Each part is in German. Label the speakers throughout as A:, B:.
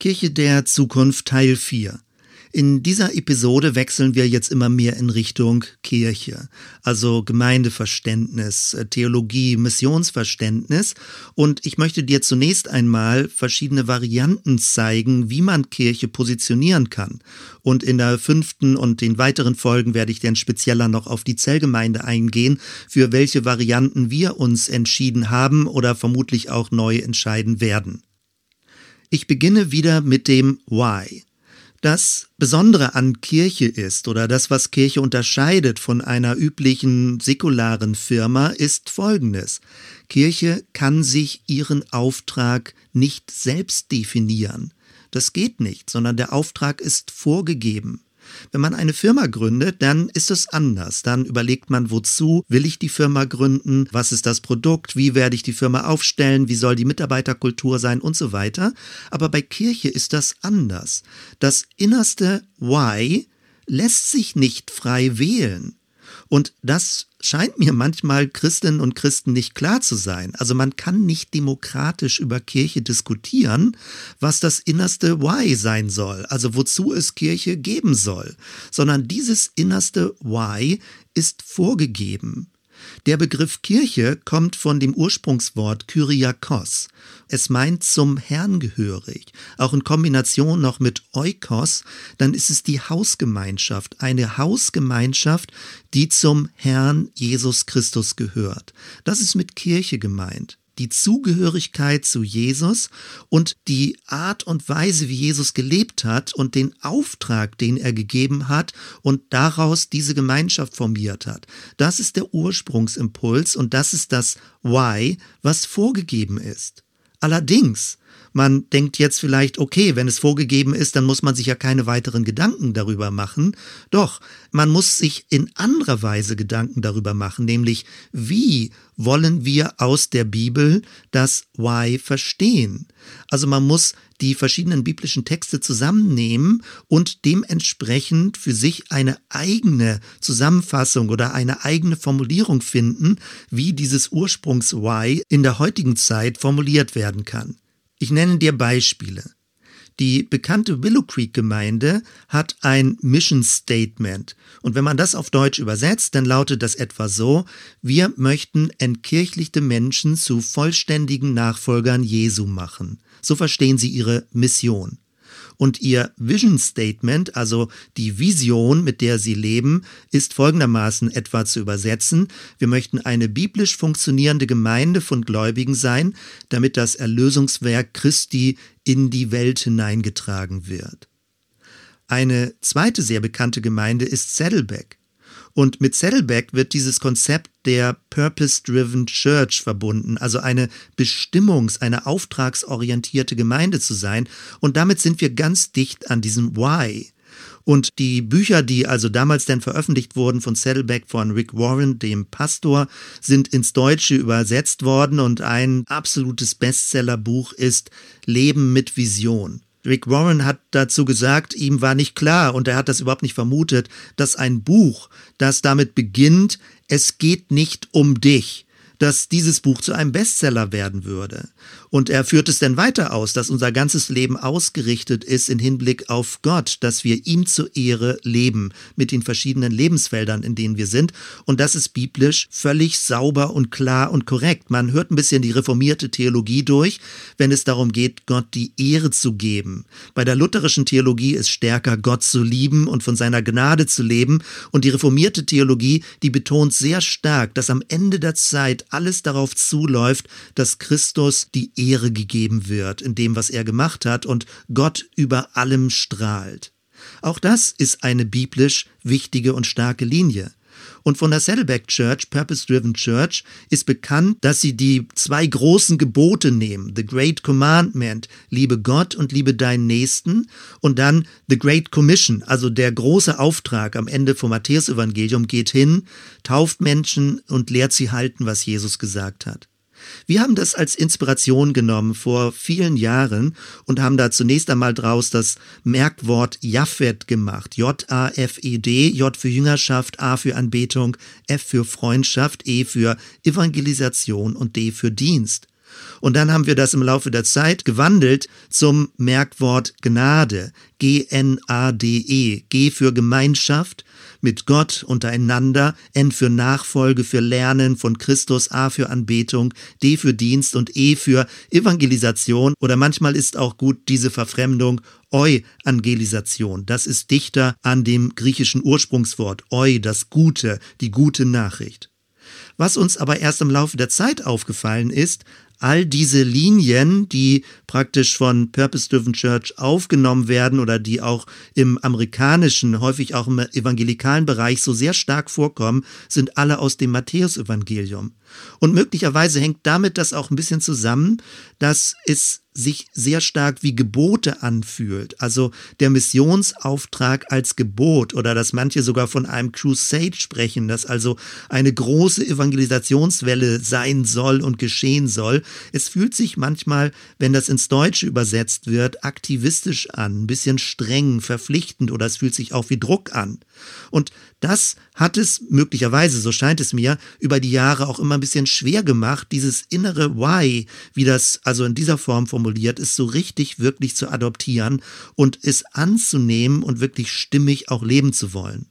A: Kirche der Zukunft Teil 4. In dieser Episode wechseln wir jetzt immer mehr in Richtung Kirche, also Gemeindeverständnis, Theologie, Missionsverständnis. Und ich möchte dir zunächst einmal verschiedene Varianten zeigen, wie man Kirche positionieren kann. Und in der fünften und den weiteren Folgen werde ich dann spezieller noch auf die Zellgemeinde eingehen, für welche Varianten wir uns entschieden haben oder vermutlich auch neu entscheiden werden. Ich beginne wieder mit dem Why. Das Besondere an Kirche ist oder das, was Kirche unterscheidet von einer üblichen säkularen Firma, ist Folgendes. Kirche kann sich ihren Auftrag nicht selbst definieren. Das geht nicht, sondern der Auftrag ist vorgegeben. Wenn man eine Firma gründet, dann ist es anders. Dann überlegt man, wozu will ich die Firma gründen, was ist das Produkt, wie werde ich die Firma aufstellen, wie soll die Mitarbeiterkultur sein und so weiter. Aber bei Kirche ist das anders. Das innerste Why lässt sich nicht frei wählen. Und das scheint mir manchmal Christinnen und Christen nicht klar zu sein. Also man kann nicht demokratisch über Kirche diskutieren, was das innerste Why sein soll, also wozu es Kirche geben soll, sondern dieses innerste Why ist vorgegeben. Der Begriff Kirche kommt von dem Ursprungswort Kyriakos. Es meint zum Herrn gehörig. Auch in Kombination noch mit Oikos, dann ist es die Hausgemeinschaft. Eine Hausgemeinschaft, die zum Herrn Jesus Christus gehört. Das ist mit Kirche gemeint die Zugehörigkeit zu Jesus und die Art und Weise, wie Jesus gelebt hat und den Auftrag, den er gegeben hat und daraus diese Gemeinschaft formiert hat. Das ist der Ursprungsimpuls und das ist das Why, was vorgegeben ist. Allerdings man denkt jetzt vielleicht, okay, wenn es vorgegeben ist, dann muss man sich ja keine weiteren Gedanken darüber machen. Doch, man muss sich in anderer Weise Gedanken darüber machen, nämlich wie wollen wir aus der Bibel das Why verstehen? Also man muss die verschiedenen biblischen Texte zusammennehmen und dementsprechend für sich eine eigene Zusammenfassung oder eine eigene Formulierung finden, wie dieses Ursprungs-Why in der heutigen Zeit formuliert werden kann. Ich nenne dir Beispiele. Die bekannte Willow Creek Gemeinde hat ein Mission Statement. Und wenn man das auf Deutsch übersetzt, dann lautet das etwa so, wir möchten entkirchlichte Menschen zu vollständigen Nachfolgern Jesu machen. So verstehen sie ihre Mission. Und ihr Vision Statement, also die Vision, mit der sie leben, ist folgendermaßen etwa zu übersetzen. Wir möchten eine biblisch funktionierende Gemeinde von Gläubigen sein, damit das Erlösungswerk Christi in die Welt hineingetragen wird. Eine zweite sehr bekannte Gemeinde ist Saddleback. Und mit Saddleback wird dieses Konzept der Purpose-Driven Church verbunden, also eine bestimmungs-, eine auftragsorientierte Gemeinde zu sein. Und damit sind wir ganz dicht an diesem Why. Und die Bücher, die also damals dann veröffentlicht wurden von Saddleback von Rick Warren, dem Pastor, sind ins Deutsche übersetzt worden und ein absolutes Bestsellerbuch ist Leben mit Vision. Rick Warren hat dazu gesagt, ihm war nicht klar und er hat das überhaupt nicht vermutet, dass ein Buch, das damit beginnt, es geht nicht um dich, dass dieses Buch zu einem Bestseller werden würde. Und er führt es dann weiter aus, dass unser ganzes Leben ausgerichtet ist in Hinblick auf Gott, dass wir ihm zur Ehre leben mit den verschiedenen Lebensfeldern, in denen wir sind. Und das ist biblisch völlig sauber und klar und korrekt. Man hört ein bisschen die reformierte Theologie durch, wenn es darum geht, Gott die Ehre zu geben. Bei der lutherischen Theologie ist stärker, Gott zu lieben und von seiner Gnade zu leben. Und die reformierte Theologie, die betont sehr stark, dass am Ende der Zeit alles darauf zuläuft, dass Christus die Ehre gegeben wird in dem, was er gemacht hat und Gott über allem strahlt. Auch das ist eine biblisch wichtige und starke Linie. Und von der Saddleback Church, Purpose Driven Church, ist bekannt, dass sie die zwei großen Gebote nehmen. The Great Commandment, liebe Gott und liebe deinen Nächsten. Und dann The Great Commission, also der große Auftrag am Ende vom Matthäus-Evangelium geht hin, tauft Menschen und lehrt sie halten, was Jesus gesagt hat. Wir haben das als Inspiration genommen vor vielen Jahren und haben da zunächst einmal draus das Merkwort Jaffet gemacht. J-A-F-E-D, J für Jüngerschaft, A für Anbetung, F für Freundschaft, E für Evangelisation und D für Dienst. Und dann haben wir das im Laufe der Zeit gewandelt zum Merkwort Gnade. G-N-A-D-E. G für Gemeinschaft mit Gott untereinander, N für Nachfolge, für Lernen von Christus, A für Anbetung, D für Dienst und E für Evangelisation oder manchmal ist auch gut diese Verfremdung Euangelisation. Das ist dichter an dem griechischen Ursprungswort Eu, das Gute, die gute Nachricht. Was uns aber erst im Laufe der Zeit aufgefallen ist, all diese Linien, die praktisch von Purpose Driven Church aufgenommen werden oder die auch im amerikanischen, häufig auch im evangelikalen Bereich so sehr stark vorkommen, sind alle aus dem Matthäusevangelium. Und möglicherweise hängt damit das auch ein bisschen zusammen, dass es sich sehr stark wie Gebote anfühlt. Also der Missionsauftrag als Gebot oder dass manche sogar von einem Crusade sprechen, dass also eine große Evangelisationswelle sein soll und geschehen soll. Es fühlt sich manchmal, wenn das ins Deutsche übersetzt wird, aktivistisch an, ein bisschen streng, verpflichtend oder es fühlt sich auch wie Druck an. Und das hat es möglicherweise, so scheint es mir, über die Jahre auch immer ein bisschen schwer gemacht, dieses innere Why, wie das also in dieser Form formuliert ist, so richtig wirklich zu adoptieren und es anzunehmen und wirklich stimmig auch leben zu wollen.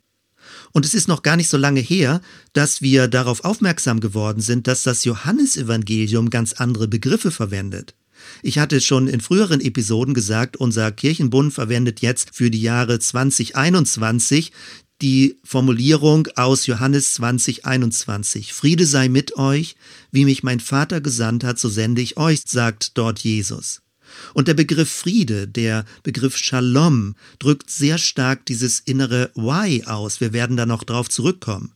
A: Und es ist noch gar nicht so lange her, dass wir darauf aufmerksam geworden sind, dass das Johannesevangelium ganz andere Begriffe verwendet. Ich hatte schon in früheren Episoden gesagt, unser Kirchenbund verwendet jetzt für die Jahre 2021 die Formulierung aus Johannes 2021. Friede sei mit euch, wie mich mein Vater gesandt hat, so sende ich euch, sagt dort Jesus. Und der Begriff Friede, der Begriff Shalom, drückt sehr stark dieses innere Why aus. Wir werden da noch drauf zurückkommen.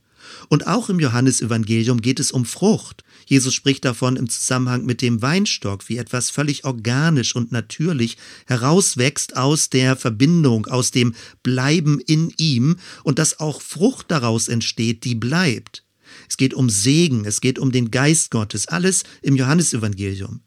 A: Und auch im Johannesevangelium geht es um Frucht. Jesus spricht davon im Zusammenhang mit dem Weinstock, wie etwas völlig organisch und natürlich herauswächst aus der Verbindung, aus dem Bleiben in ihm und dass auch Frucht daraus entsteht, die bleibt. Es geht um Segen, es geht um den Geist Gottes, alles im Johannesevangelium.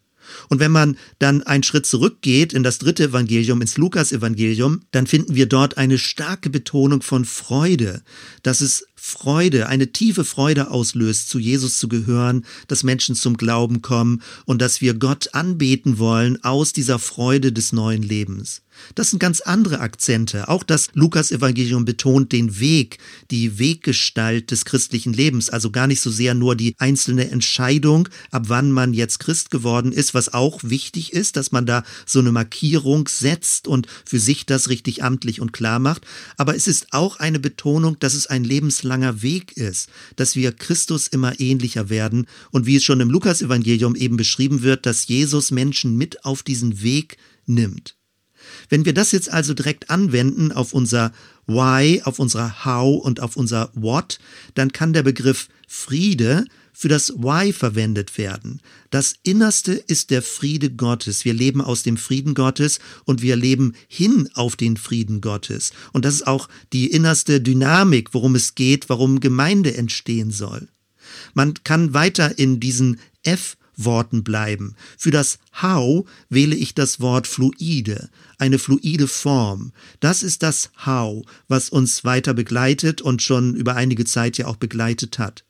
A: Und wenn man dann einen Schritt zurückgeht in das dritte Evangelium, ins Lukas-Evangelium, dann finden wir dort eine starke Betonung von Freude, dass es Freude, eine tiefe Freude auslöst, zu Jesus zu gehören, dass Menschen zum Glauben kommen und dass wir Gott anbeten wollen aus dieser Freude des neuen Lebens. Das sind ganz andere Akzente. Auch das Lukas-Evangelium betont den Weg, die Weggestalt des christlichen Lebens. Also gar nicht so sehr nur die einzelne Entscheidung, ab wann man jetzt Christ geworden ist, was auch wichtig ist, dass man da so eine Markierung setzt und für sich das richtig amtlich und klar macht. Aber es ist auch eine Betonung, dass es ein lebenslanges lebenslanger Weg ist, dass wir Christus immer ähnlicher werden und wie es schon im Lukasevangelium eben beschrieben wird, dass Jesus Menschen mit auf diesen Weg nimmt. Wenn wir das jetzt also direkt anwenden auf unser Why, auf unser How und auf unser What, dann kann der Begriff Friede für das Why verwendet werden. Das Innerste ist der Friede Gottes. Wir leben aus dem Frieden Gottes und wir leben hin auf den Frieden Gottes. Und das ist auch die innerste Dynamik, worum es geht, warum Gemeinde entstehen soll. Man kann weiter in diesen F Worten bleiben. Für das How wähle ich das Wort fluide, eine fluide Form. Das ist das How, was uns weiter begleitet und schon über einige Zeit ja auch begleitet hat.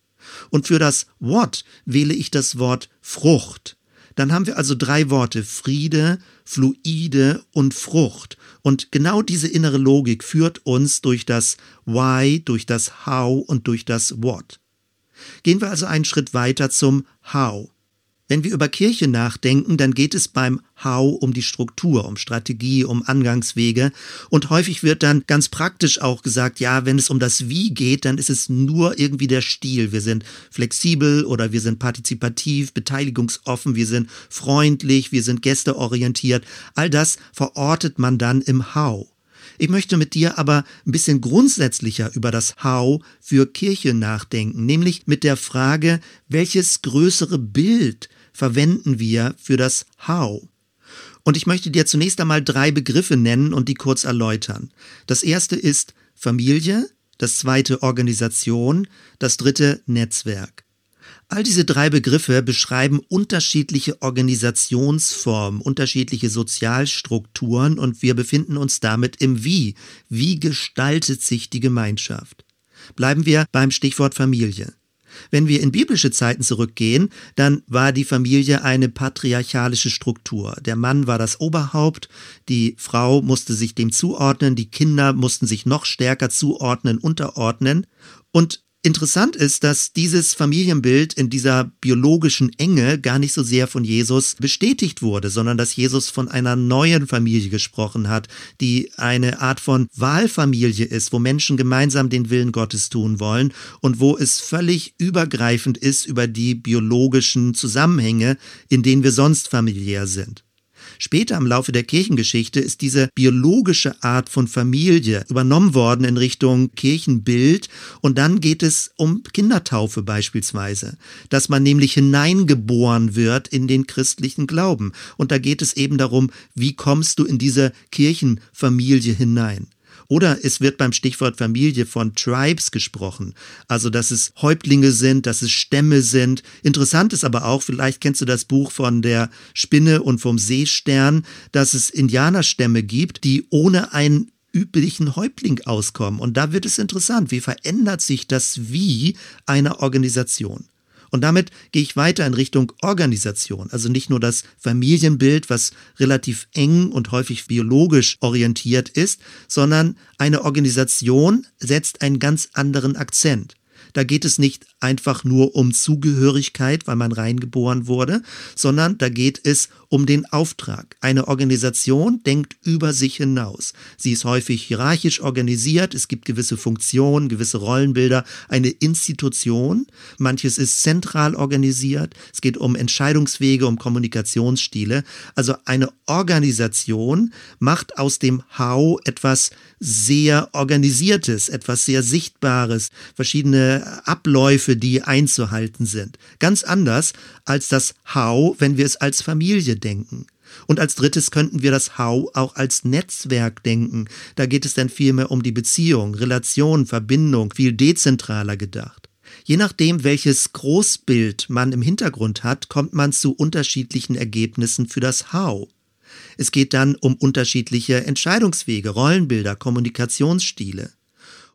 A: Und für das What wähle ich das Wort Frucht. Dann haben wir also drei Worte Friede, Fluide und Frucht. Und genau diese innere Logik führt uns durch das Why, durch das How und durch das What. Gehen wir also einen Schritt weiter zum How. Wenn wir über Kirche nachdenken, dann geht es beim How um die Struktur, um Strategie, um Angangswege. Und häufig wird dann ganz praktisch auch gesagt, ja, wenn es um das Wie geht, dann ist es nur irgendwie der Stil. Wir sind flexibel oder wir sind partizipativ, beteiligungsoffen, wir sind freundlich, wir sind gästeorientiert. All das verortet man dann im How. Ich möchte mit dir aber ein bisschen grundsätzlicher über das How für Kirche nachdenken, nämlich mit der Frage, welches größere Bild verwenden wir für das How? Und ich möchte dir zunächst einmal drei Begriffe nennen und die kurz erläutern. Das erste ist Familie, das zweite Organisation, das dritte Netzwerk. All diese drei Begriffe beschreiben unterschiedliche Organisationsformen, unterschiedliche Sozialstrukturen und wir befinden uns damit im Wie. Wie gestaltet sich die Gemeinschaft? Bleiben wir beim Stichwort Familie. Wenn wir in biblische Zeiten zurückgehen, dann war die Familie eine patriarchalische Struktur. Der Mann war das Oberhaupt, die Frau musste sich dem zuordnen, die Kinder mussten sich noch stärker zuordnen, unterordnen. Und Interessant ist, dass dieses Familienbild in dieser biologischen Enge gar nicht so sehr von Jesus bestätigt wurde, sondern dass Jesus von einer neuen Familie gesprochen hat, die eine Art von Wahlfamilie ist, wo Menschen gemeinsam den Willen Gottes tun wollen und wo es völlig übergreifend ist über die biologischen Zusammenhänge, in denen wir sonst familiär sind. Später im Laufe der Kirchengeschichte ist diese biologische Art von Familie übernommen worden in Richtung Kirchenbild und dann geht es um Kindertaufe beispielsweise, dass man nämlich hineingeboren wird in den christlichen Glauben. Und da geht es eben darum, wie kommst du in diese Kirchenfamilie hinein. Oder es wird beim Stichwort Familie von Tribes gesprochen, also dass es Häuptlinge sind, dass es Stämme sind. Interessant ist aber auch, vielleicht kennst du das Buch von der Spinne und vom Seestern, dass es Indianerstämme gibt, die ohne einen üblichen Häuptling auskommen. Und da wird es interessant, wie verändert sich das Wie einer Organisation. Und damit gehe ich weiter in Richtung Organisation. Also nicht nur das Familienbild, was relativ eng und häufig biologisch orientiert ist, sondern eine Organisation setzt einen ganz anderen Akzent. Da geht es nicht einfach nur um Zugehörigkeit, weil man reingeboren wurde, sondern da geht es um den Auftrag. Eine Organisation denkt über sich hinaus. Sie ist häufig hierarchisch organisiert, es gibt gewisse Funktionen, gewisse Rollenbilder, eine Institution. Manches ist zentral organisiert, es geht um Entscheidungswege, um Kommunikationsstile. Also eine Organisation macht aus dem How etwas sehr Organisiertes, etwas sehr Sichtbares, verschiedene Abläufe, die einzuhalten sind. Ganz anders als das How, wenn wir es als Familie denken. Und als drittes könnten wir das How auch als Netzwerk denken. Da geht es dann vielmehr um die Beziehung, Relation, Verbindung, viel dezentraler gedacht. Je nachdem, welches Großbild man im Hintergrund hat, kommt man zu unterschiedlichen Ergebnissen für das How. Es geht dann um unterschiedliche Entscheidungswege, Rollenbilder, Kommunikationsstile.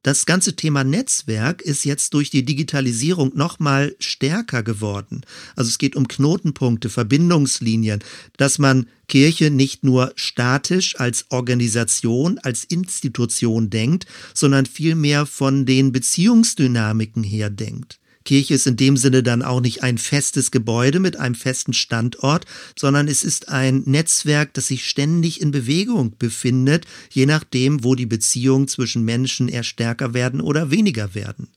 A: Das ganze Thema Netzwerk ist jetzt durch die Digitalisierung nochmal stärker geworden. Also es geht um Knotenpunkte, Verbindungslinien, dass man Kirche nicht nur statisch als Organisation, als Institution denkt, sondern vielmehr von den Beziehungsdynamiken her denkt. Kirche ist in dem Sinne dann auch nicht ein festes Gebäude mit einem festen Standort, sondern es ist ein Netzwerk, das sich ständig in Bewegung befindet, je nachdem, wo die Beziehungen zwischen Menschen eher stärker werden oder weniger werden.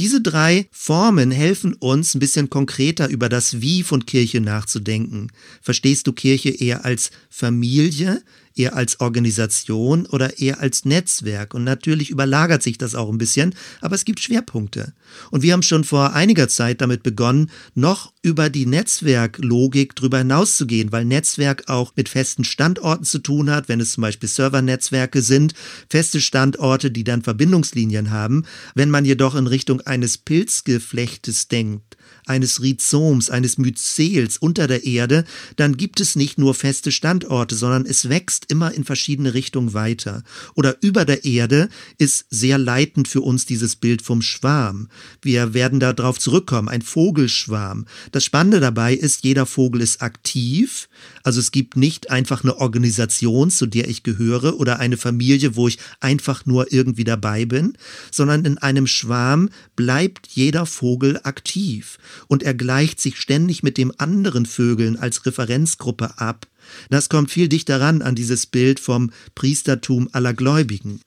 A: Diese drei Formen helfen uns, ein bisschen konkreter über das Wie von Kirche nachzudenken. Verstehst du Kirche eher als Familie, eher als Organisation oder eher als Netzwerk. Und natürlich überlagert sich das auch ein bisschen, aber es gibt Schwerpunkte. Und wir haben schon vor einiger Zeit damit begonnen, noch über die Netzwerklogik drüber hinauszugehen, weil Netzwerk auch mit festen Standorten zu tun hat, wenn es zum Beispiel Servernetzwerke sind, feste Standorte, die dann Verbindungslinien haben. Wenn man jedoch in Richtung eines Pilzgeflechtes denkt, eines Rhizoms, eines Myzels unter der Erde, dann gibt es nicht nur feste Standorte, sondern es wächst immer in verschiedene Richtungen weiter. Oder über der Erde ist sehr leitend für uns dieses Bild vom Schwarm. Wir werden darauf zurückkommen, ein Vogelschwarm. Das Spannende dabei ist, jeder Vogel ist aktiv, also es gibt nicht einfach eine Organisation, zu der ich gehöre oder eine Familie, wo ich einfach nur irgendwie dabei bin, sondern in einem Schwarm bleibt jeder Vogel aktiv und er gleicht sich ständig mit dem anderen Vögeln als Referenzgruppe ab. Das kommt viel dichter ran an dieses Bild vom Priestertum aller Gläubigen.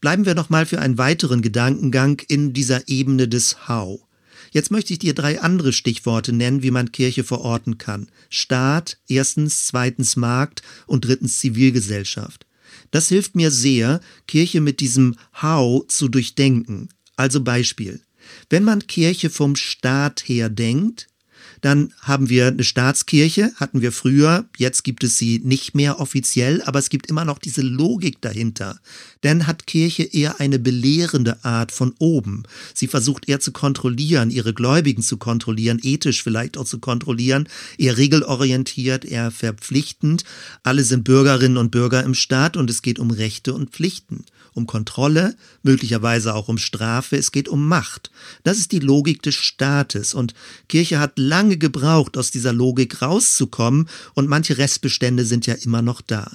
A: Bleiben wir noch mal für einen weiteren Gedankengang in dieser Ebene des How. Jetzt möchte ich dir drei andere Stichworte nennen, wie man Kirche verorten kann. Staat, erstens, zweitens Markt und drittens Zivilgesellschaft. Das hilft mir sehr, Kirche mit diesem How zu durchdenken. Also Beispiel. Wenn man Kirche vom Staat her denkt, Dann haben wir eine Staatskirche, hatten wir früher, jetzt gibt es sie nicht mehr offiziell, aber es gibt immer noch diese Logik dahinter. Denn hat Kirche eher eine belehrende Art von oben. Sie versucht eher zu kontrollieren, ihre Gläubigen zu kontrollieren, ethisch vielleicht auch zu kontrollieren, eher regelorientiert, eher verpflichtend. Alle sind Bürgerinnen und Bürger im Staat und es geht um Rechte und Pflichten um Kontrolle, möglicherweise auch um Strafe, es geht um Macht. Das ist die Logik des Staates und Kirche hat lange gebraucht, aus dieser Logik rauszukommen und manche Restbestände sind ja immer noch da.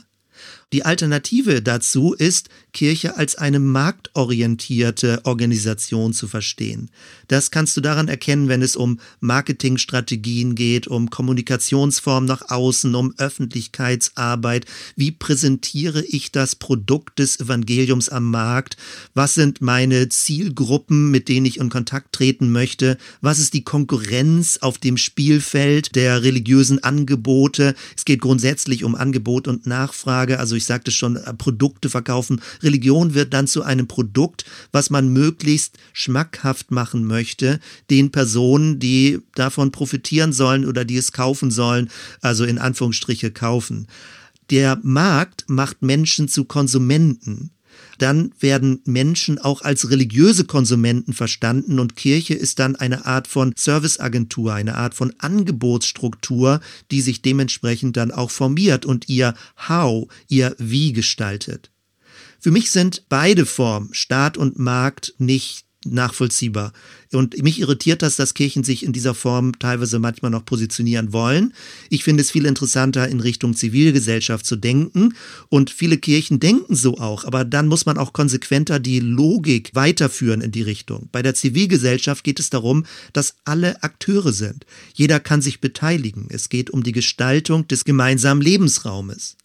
A: Die Alternative dazu ist, Kirche als eine marktorientierte Organisation zu verstehen. Das kannst du daran erkennen, wenn es um Marketingstrategien geht, um Kommunikationsformen nach außen, um Öffentlichkeitsarbeit. Wie präsentiere ich das Produkt des Evangeliums am Markt? Was sind meine Zielgruppen, mit denen ich in Kontakt treten möchte? Was ist die Konkurrenz auf dem Spielfeld der religiösen Angebote? Es geht grundsätzlich um Angebot und Nachfrage, also ich sagte schon, äh, Produkte verkaufen. Religion wird dann zu einem Produkt, was man möglichst schmackhaft machen möchte, den Personen, die davon profitieren sollen oder die es kaufen sollen, also in Anführungsstriche kaufen. Der Markt macht Menschen zu Konsumenten dann werden Menschen auch als religiöse Konsumenten verstanden und Kirche ist dann eine Art von Serviceagentur, eine Art von Angebotsstruktur, die sich dementsprechend dann auch formiert und ihr How, ihr Wie gestaltet. Für mich sind beide Formen, Staat und Markt, nicht nachvollziehbar. Und mich irritiert das, dass Kirchen sich in dieser Form teilweise manchmal noch positionieren wollen. Ich finde es viel interessanter, in Richtung Zivilgesellschaft zu denken. Und viele Kirchen denken so auch. Aber dann muss man auch konsequenter die Logik weiterführen in die Richtung. Bei der Zivilgesellschaft geht es darum, dass alle Akteure sind. Jeder kann sich beteiligen. Es geht um die Gestaltung des gemeinsamen Lebensraumes.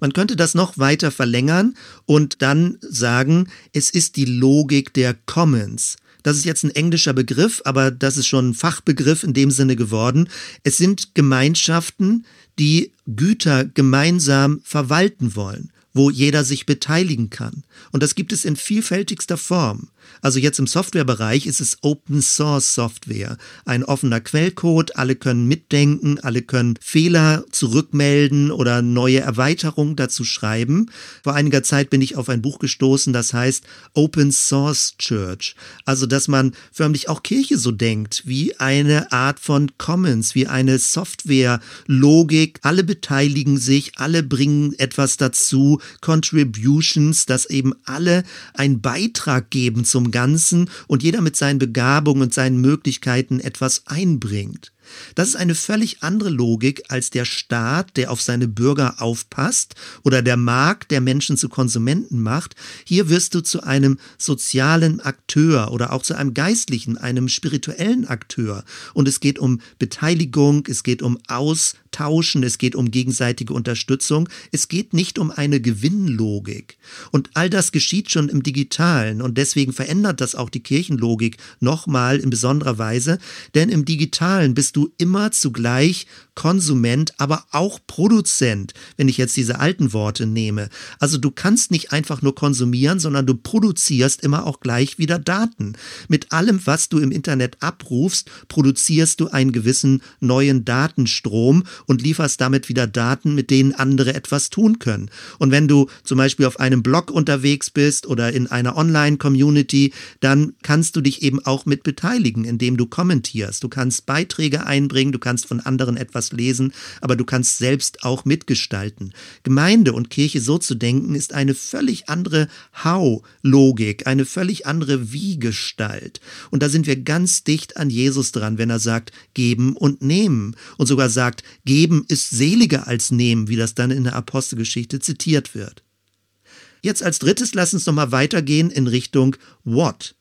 A: Man könnte das noch weiter verlängern und dann sagen, es ist die Logik der Commons. Das ist jetzt ein englischer Begriff, aber das ist schon ein Fachbegriff in dem Sinne geworden. Es sind Gemeinschaften, die Güter gemeinsam verwalten wollen, wo jeder sich beteiligen kann. Und das gibt es in vielfältigster Form. Also jetzt im Softwarebereich ist es Open Source Software, ein offener Quellcode, alle können mitdenken, alle können Fehler zurückmelden oder neue Erweiterungen dazu schreiben. Vor einiger Zeit bin ich auf ein Buch gestoßen, das heißt Open Source Church. Also, dass man förmlich auch Kirche so denkt, wie eine Art von Commons, wie eine Software-Logik. Alle beteiligen sich, alle bringen etwas dazu, Contributions, dass eben alle einen Beitrag geben zum Ganzen und jeder mit seinen Begabungen und seinen Möglichkeiten etwas einbringt. Das ist eine völlig andere Logik als der Staat, der auf seine Bürger aufpasst oder der Markt, der Menschen zu Konsumenten macht. Hier wirst du zu einem sozialen Akteur oder auch zu einem geistlichen, einem spirituellen Akteur. Und es geht um Beteiligung, es geht um Austauschen, es geht um gegenseitige Unterstützung. Es geht nicht um eine Gewinnlogik. Und all das geschieht schon im Digitalen und deswegen verändert das auch die Kirchenlogik nochmal in besonderer Weise, denn im Digitalen bist du du immer zugleich Konsument, aber auch Produzent, wenn ich jetzt diese alten Worte nehme. Also du kannst nicht einfach nur konsumieren, sondern du produzierst immer auch gleich wieder Daten. Mit allem, was du im Internet abrufst, produzierst du einen gewissen neuen Datenstrom und lieferst damit wieder Daten, mit denen andere etwas tun können. Und wenn du zum Beispiel auf einem Blog unterwegs bist oder in einer Online-Community, dann kannst du dich eben auch mit beteiligen, indem du kommentierst. Du kannst Beiträge einbringen, du kannst von anderen etwas lesen, aber du kannst selbst auch mitgestalten. Gemeinde und Kirche so zu denken, ist eine völlig andere How-Logik, eine völlig andere Wie-Gestalt. Und da sind wir ganz dicht an Jesus dran, wenn er sagt, geben und nehmen. Und sogar sagt, geben ist seliger als nehmen, wie das dann in der Apostelgeschichte zitiert wird. Jetzt als drittes lass uns nochmal weitergehen in Richtung What.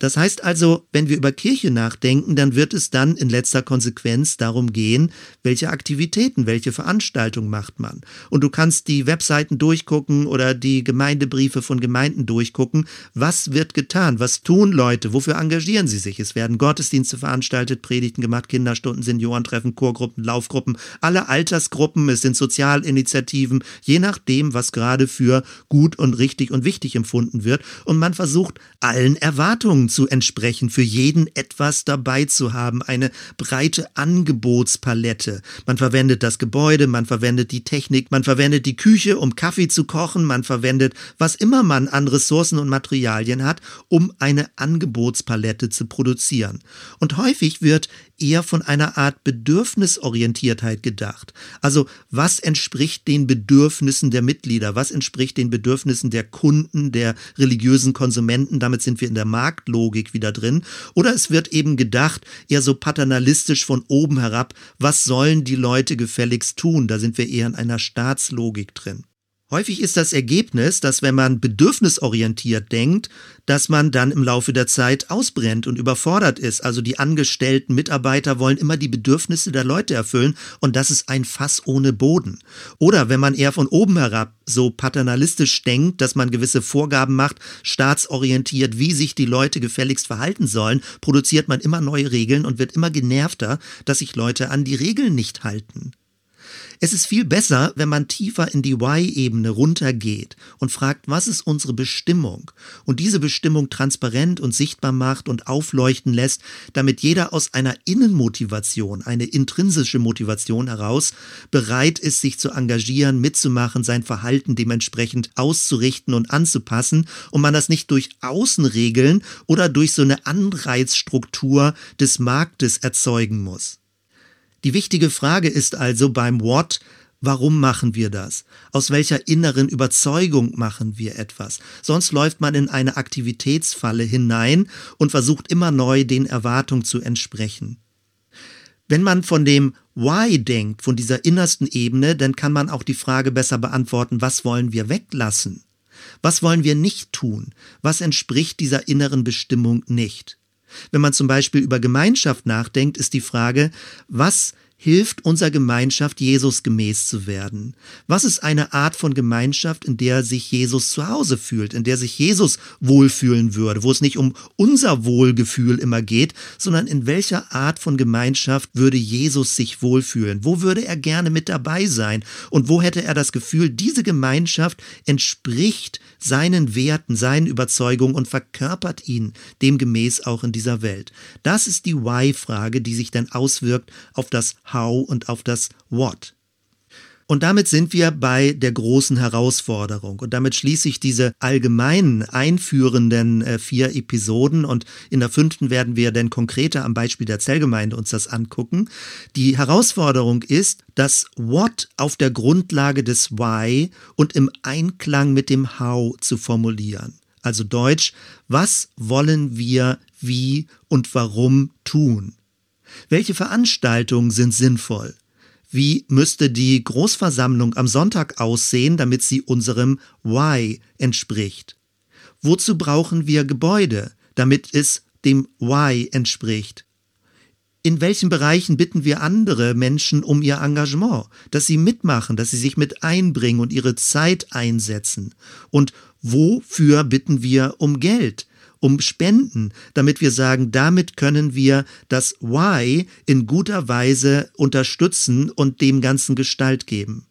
A: Das heißt also, wenn wir über Kirche nachdenken, dann wird es dann in letzter Konsequenz darum gehen, welche Aktivitäten, welche Veranstaltungen macht man. Und du kannst die Webseiten durchgucken oder die Gemeindebriefe von Gemeinden durchgucken. Was wird getan? Was tun Leute? Wofür engagieren sie sich? Es werden Gottesdienste veranstaltet, Predigten gemacht, Kinderstunden, Seniorentreffen, Chorgruppen, Laufgruppen, alle Altersgruppen. Es sind Sozialinitiativen, je nachdem, was gerade für gut und richtig und wichtig empfunden wird. Und man versucht, allen Erwartungen zu entsprechen, für jeden etwas dabei zu haben, eine breite Angebotspalette. Man verwendet das Gebäude, man verwendet die Technik, man verwendet die Küche, um Kaffee zu kochen, man verwendet was immer man an Ressourcen und Materialien hat, um eine Angebotspalette zu produzieren. Und häufig wird eher von einer Art Bedürfnisorientiertheit gedacht. Also was entspricht den Bedürfnissen der Mitglieder, was entspricht den Bedürfnissen der Kunden, der religiösen Konsumenten, damit sind wir in der Marktlogik wieder drin. Oder es wird eben gedacht, eher so paternalistisch von oben herab, was sollen die Leute gefälligst tun, da sind wir eher in einer Staatslogik drin. Häufig ist das Ergebnis, dass wenn man bedürfnisorientiert denkt, dass man dann im Laufe der Zeit ausbrennt und überfordert ist. Also die angestellten Mitarbeiter wollen immer die Bedürfnisse der Leute erfüllen und das ist ein Fass ohne Boden. Oder wenn man eher von oben herab so paternalistisch denkt, dass man gewisse Vorgaben macht, staatsorientiert, wie sich die Leute gefälligst verhalten sollen, produziert man immer neue Regeln und wird immer genervter, dass sich Leute an die Regeln nicht halten. Es ist viel besser, wenn man tiefer in die Why-Ebene runtergeht und fragt, was ist unsere Bestimmung? Und diese Bestimmung transparent und sichtbar macht und aufleuchten lässt, damit jeder aus einer Innenmotivation, eine intrinsische Motivation heraus, bereit ist, sich zu engagieren, mitzumachen, sein Verhalten dementsprechend auszurichten und anzupassen und man das nicht durch Außenregeln oder durch so eine Anreizstruktur des Marktes erzeugen muss. Die wichtige Frage ist also beim What, Warum machen wir das? Aus welcher inneren Überzeugung machen wir etwas? Sonst läuft man in eine Aktivitätsfalle hinein und versucht immer neu den Erwartungen zu entsprechen. Wenn man von dem Why denkt, von dieser innersten Ebene, dann kann man auch die Frage besser beantworten, was wollen wir weglassen? Was wollen wir nicht tun? Was entspricht dieser inneren Bestimmung nicht? Wenn man zum Beispiel über Gemeinschaft nachdenkt, ist die Frage, was hilft unserer Gemeinschaft, Jesus gemäß zu werden? Was ist eine Art von Gemeinschaft, in der sich Jesus zu Hause fühlt, in der sich Jesus wohlfühlen würde, wo es nicht um unser Wohlgefühl immer geht, sondern in welcher Art von Gemeinschaft würde Jesus sich wohlfühlen? Wo würde er gerne mit dabei sein? Und wo hätte er das Gefühl, diese Gemeinschaft entspricht seinen Werten, seinen Überzeugungen und verkörpert ihn demgemäß auch in dieser Welt? Das ist die Why-Frage, die sich dann auswirkt auf das How und auf das What. Und damit sind wir bei der großen Herausforderung. Und damit schließe ich diese allgemeinen einführenden äh, vier Episoden. Und in der fünften werden wir dann konkreter am Beispiel der Zellgemeinde uns das angucken. Die Herausforderung ist, das What auf der Grundlage des Why und im Einklang mit dem How zu formulieren. Also Deutsch, was wollen wir wie und warum tun? Welche Veranstaltungen sind sinnvoll? Wie müsste die Großversammlung am Sonntag aussehen, damit sie unserem Why entspricht? Wozu brauchen wir Gebäude, damit es dem Why entspricht? In welchen Bereichen bitten wir andere Menschen um ihr Engagement, dass sie mitmachen, dass sie sich mit einbringen und ihre Zeit einsetzen? Und wofür bitten wir um Geld? Um Spenden, damit wir sagen, damit können wir das Why in guter Weise unterstützen und dem Ganzen Gestalt geben.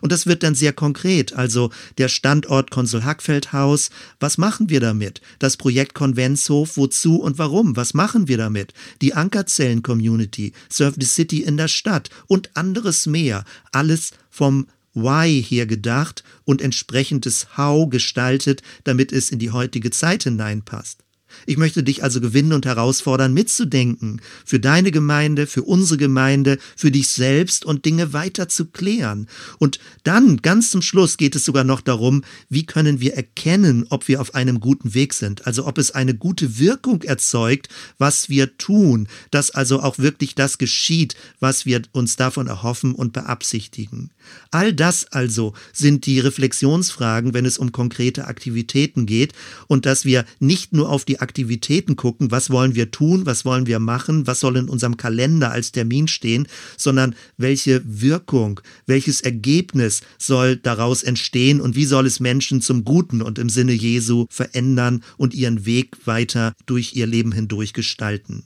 A: Und das wird dann sehr konkret. Also der Standort Konsul Hackfeldhaus. Was machen wir damit? Das Projekt Konventshof. Wozu und warum? Was machen wir damit? Die Ankerzellen-Community. Surf the City in der Stadt und anderes mehr. Alles vom Why hier gedacht und entsprechendes How gestaltet, damit es in die heutige Zeit hineinpasst. Ich möchte dich also gewinnen und herausfordern, mitzudenken, für deine Gemeinde, für unsere Gemeinde, für dich selbst und Dinge weiter zu klären. Und dann, ganz zum Schluss, geht es sogar noch darum, wie können wir erkennen, ob wir auf einem guten Weg sind, also ob es eine gute Wirkung erzeugt, was wir tun, dass also auch wirklich das geschieht, was wir uns davon erhoffen und beabsichtigen. All das also sind die Reflexionsfragen, wenn es um konkrete Aktivitäten geht und dass wir nicht nur auf die Aktivitäten gucken, was wollen wir tun, was wollen wir machen, was soll in unserem Kalender als Termin stehen, sondern welche Wirkung, welches Ergebnis soll daraus entstehen? Und wie soll es Menschen zum Guten und im Sinne Jesu verändern und ihren Weg weiter durch ihr Leben hindurch gestalten.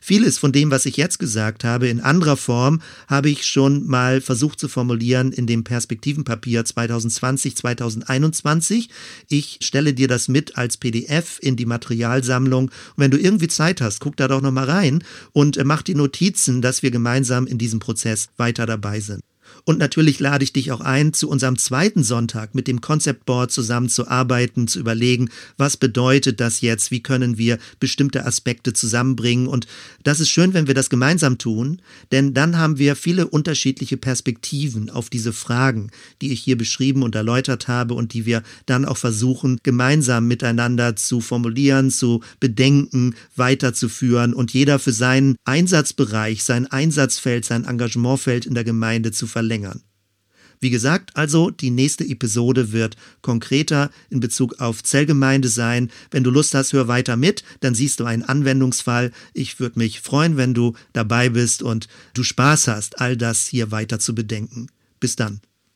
A: Vieles von dem, was ich jetzt gesagt habe, in anderer Form, habe ich schon mal versucht zu formulieren in dem Perspektivenpapier 2020, 2021. Ich stelle dir das mit als PDF in die Materialsammlung. Und wenn du irgendwie Zeit hast, guck da doch noch mal rein und äh, mach die Notizen, dass wir gemeinsam in diesem Prozess weiter dabei sind. Und natürlich lade ich dich auch ein, zu unserem zweiten Sonntag mit dem Concept Board zusammenzuarbeiten, zu überlegen, was bedeutet das jetzt, wie können wir bestimmte Aspekte zusammenbringen. Und das ist schön, wenn wir das gemeinsam tun, denn dann haben wir viele unterschiedliche Perspektiven auf diese Fragen, die ich hier beschrieben und erläutert habe und die wir dann auch versuchen, gemeinsam miteinander zu formulieren, zu bedenken, weiterzuführen und jeder für seinen Einsatzbereich, sein Einsatzfeld, sein Engagementfeld in der Gemeinde zu verlängern verlängern. Wie gesagt, also die nächste Episode wird konkreter in Bezug auf Zellgemeinde sein. Wenn du Lust hast, hör weiter mit, dann siehst du einen Anwendungsfall. Ich würde mich freuen, wenn du dabei bist und du Spaß hast, all das hier weiter zu bedenken. Bis dann.